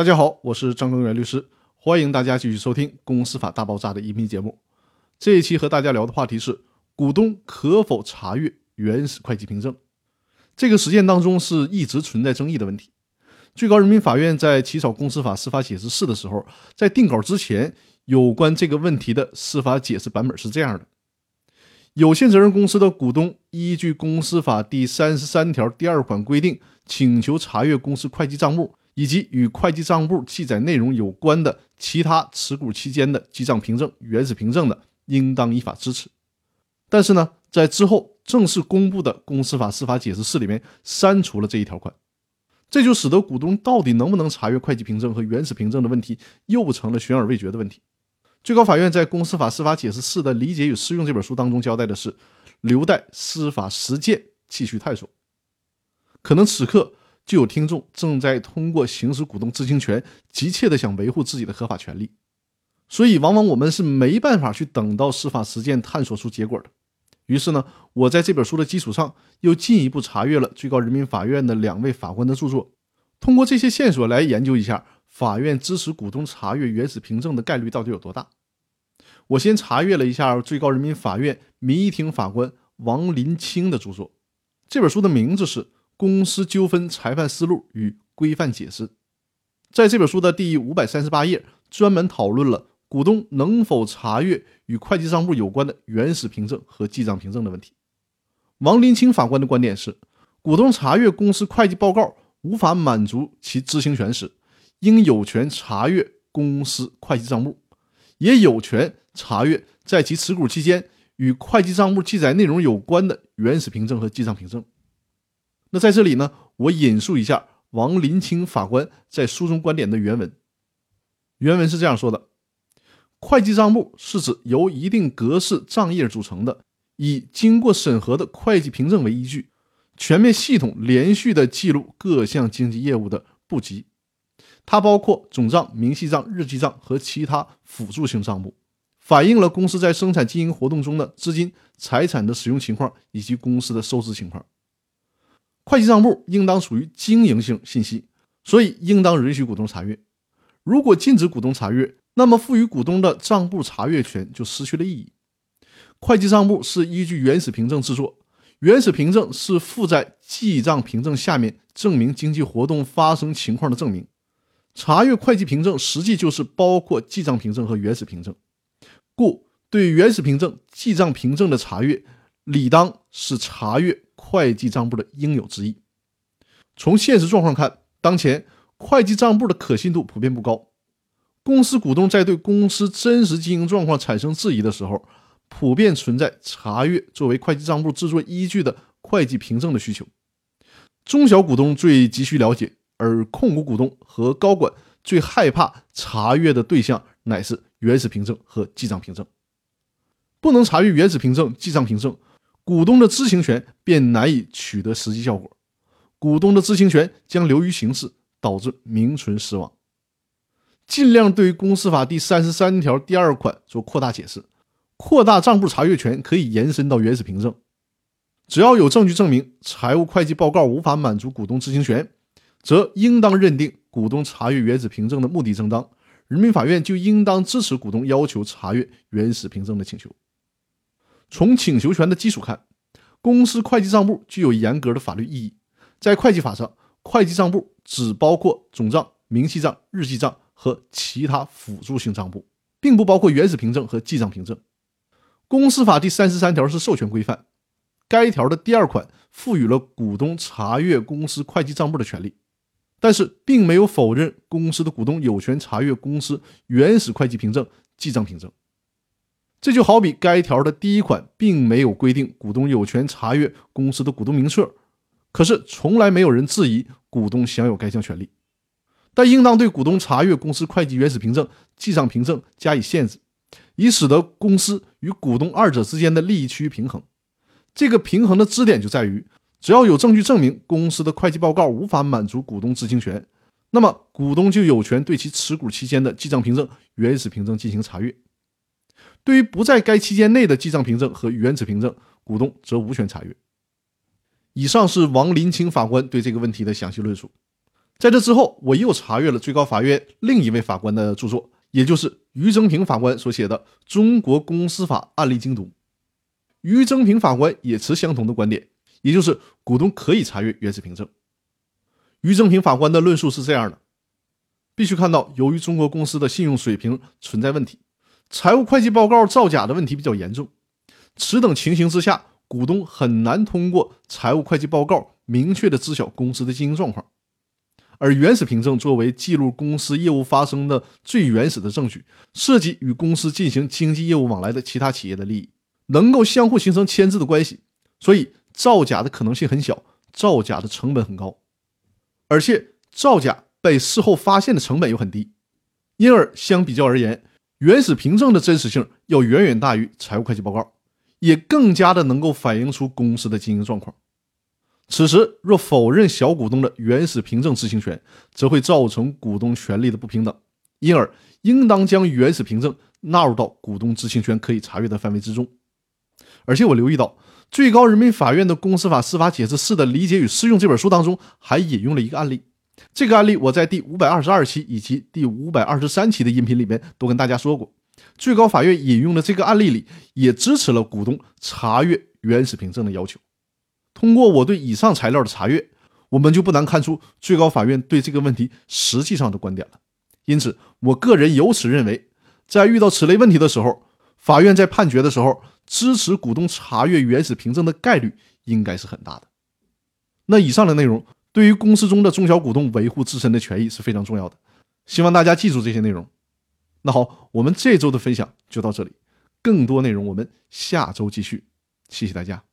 大家好，我是张根源律师，欢迎大家继续收听《公司法大爆炸》的音频节目。这一期和大家聊的话题是：股东可否查阅原始会计凭证？这个实践当中是一直存在争议的问题。最高人民法院在起草公司法司法解释四的时候，在定稿之前，有关这个问题的司法解释版本是这样的：有限责任公司的股东依据公司法第三十三条第二款规定，请求查阅公司会计账目以及与会计账簿记载内容有关的其他持股期间的记账凭证、原始凭证的，应当依法支持。但是呢，在之后正式公布的公司法司法解释四里面删除了这一条款。这就使得股东到底能不能查阅会计凭证和原始凭证的问题，又成了悬而未决的问题。最高法院在《公司法司法解释四的理解与适用》这本书当中交代的是，留待司法实践继续探索。可能此刻就有听众正在通过行使股东知情权，急切的想维护自己的合法权利，所以往往我们是没办法去等到司法实践探索出结果的。于是呢，我在这本书的基础上，又进一步查阅了最高人民法院的两位法官的著作，通过这些线索来研究一下法院支持股东查阅原始凭证的概率到底有多大。我先查阅了一下最高人民法院民一庭法官王林清的著作，这本书的名字是《公司纠纷裁判思路与规范解释》。在这本书的第五百三十八页，专门讨论了。股东能否查阅与会计账簿有关的原始凭证和记账凭证的问题？王林清法官的观点是：股东查阅公司会计报告无法满足其知情权时，应有权查阅公司会计账簿，也有权查阅在其持股期间与会计账簿记载内容有关的原始凭证和记账凭证。那在这里呢，我引述一下王林清法官在书中观点的原文，原文是这样说的。会计账簿是指由一定格式账页组成的，以经过审核的会计凭证为依据，全面系统连续的记录各项经济业务的簿籍。它包括总账、明细账、日记账和其他辅助性账簿，反映了公司在生产经营活动中的资金、财产的使用情况以及公司的收支情况。会计账簿应当属于经营性信息，所以应当允许股东查阅。如果禁止股东查阅，那么，赋予股东的账簿查阅权就失去了意义。会计账簿是依据原始凭证制作，原始凭证是附在记账凭证下面，证明经济活动发生情况的证明。查阅会计凭证，实际就是包括记账凭证和原始凭证，故对原始凭证、记账凭证的查阅，理当是查阅会计账簿的应有之义。从现实状况看，当前会计账簿的可信度普遍不高。公司股东在对公司真实经营状况产生质疑的时候，普遍存在查阅作为会计账簿制作依据的会计凭证的需求。中小股东最急需了解，而控股股东和高管最害怕查阅的对象乃是原始凭证和记账凭证。不能查阅原始凭证、记账凭证，股东的知情权便难以取得实际效果，股东的知情权将流于形式，导致名存实亡。尽量对公司法第三十三条第二款做扩大解释，扩大账簿查阅权可以延伸到原始凭证。只要有证据证明财务会计报告无法满足股东知情权，则应当认定股东查阅原始凭证的目的正当，人民法院就应当支持股东要求查阅原始凭证的请求。从请求权的基础看，公司会计账簿具有严格的法律意义。在会计法上，会计账簿只包括总账、明细账、日记账。和其他辅助性账簿，并不包括原始凭证和记账凭证。公司法第三十三条是授权规范，该条的第二款赋予了股东查阅公司会计账簿的权利，但是并没有否认公司的股东有权查阅公司原始会计凭证、记账凭证。这就好比该条的第一款并没有规定股东有权查阅公司的股东名册，可是从来没有人质疑股东享有该项权利。但应当对股东查阅公司会计原始凭证、记账凭证加以限制，以使得公司与股东二者之间的利益趋于平衡。这个平衡的支点就在于，只要有证据证明公司的会计报告无法满足股东知情权，那么股东就有权对其持股期间的记账凭证、原始凭证进行查阅。对于不在该期间内的记账凭证和原始凭证，股东则无权查阅。以上是王林清法官对这个问题的详细论述。在这之后，我又查阅了最高法院另一位法官的著作，也就是于增平法官所写的《中国公司法案例精读》。于增平法官也持相同的观点，也就是股东可以查阅原始凭证。于增平法官的论述是这样的：必须看到，由于中国公司的信用水平存在问题，财务会计报告造假的问题比较严重。此等情形之下，股东很难通过财务会计报告明确的知晓公司的经营状况。而原始凭证作为记录公司业务发生的最原始的证据，涉及与公司进行经济业务往来的其他企业的利益，能够相互形成牵制的关系，所以造假的可能性很小，造假的成本很高。而且造假被事后发现的成本又很低，因而相比较而言，原始凭证的真实性要远远大于财务会计报告，也更加的能够反映出公司的经营状况。此时若否认小股东的原始凭证知情权，则会造成股东权利的不平等，因而应当将原始凭证纳入到股东知情权可以查阅的范围之中。而且我留意到。最高人民法院的《公司法司法解释四的理解与适用》这本书当中，还引用了一个案例。这个案例我在第五百二十二期以及第五百二十三期的音频里边都跟大家说过。最高法院引用的这个案例里，也支持了股东查阅原始凭证的要求。通过我对以上材料的查阅，我们就不难看出最高法院对这个问题实际上的观点了。因此，我个人由此认为，在遇到此类问题的时候，法院在判决的时候。支持股东查阅原始凭证的概率应该是很大的。那以上的内容对于公司中的中小股东维护自身的权益是非常重要的，希望大家记住这些内容。那好，我们这周的分享就到这里，更多内容我们下周继续，谢谢大家。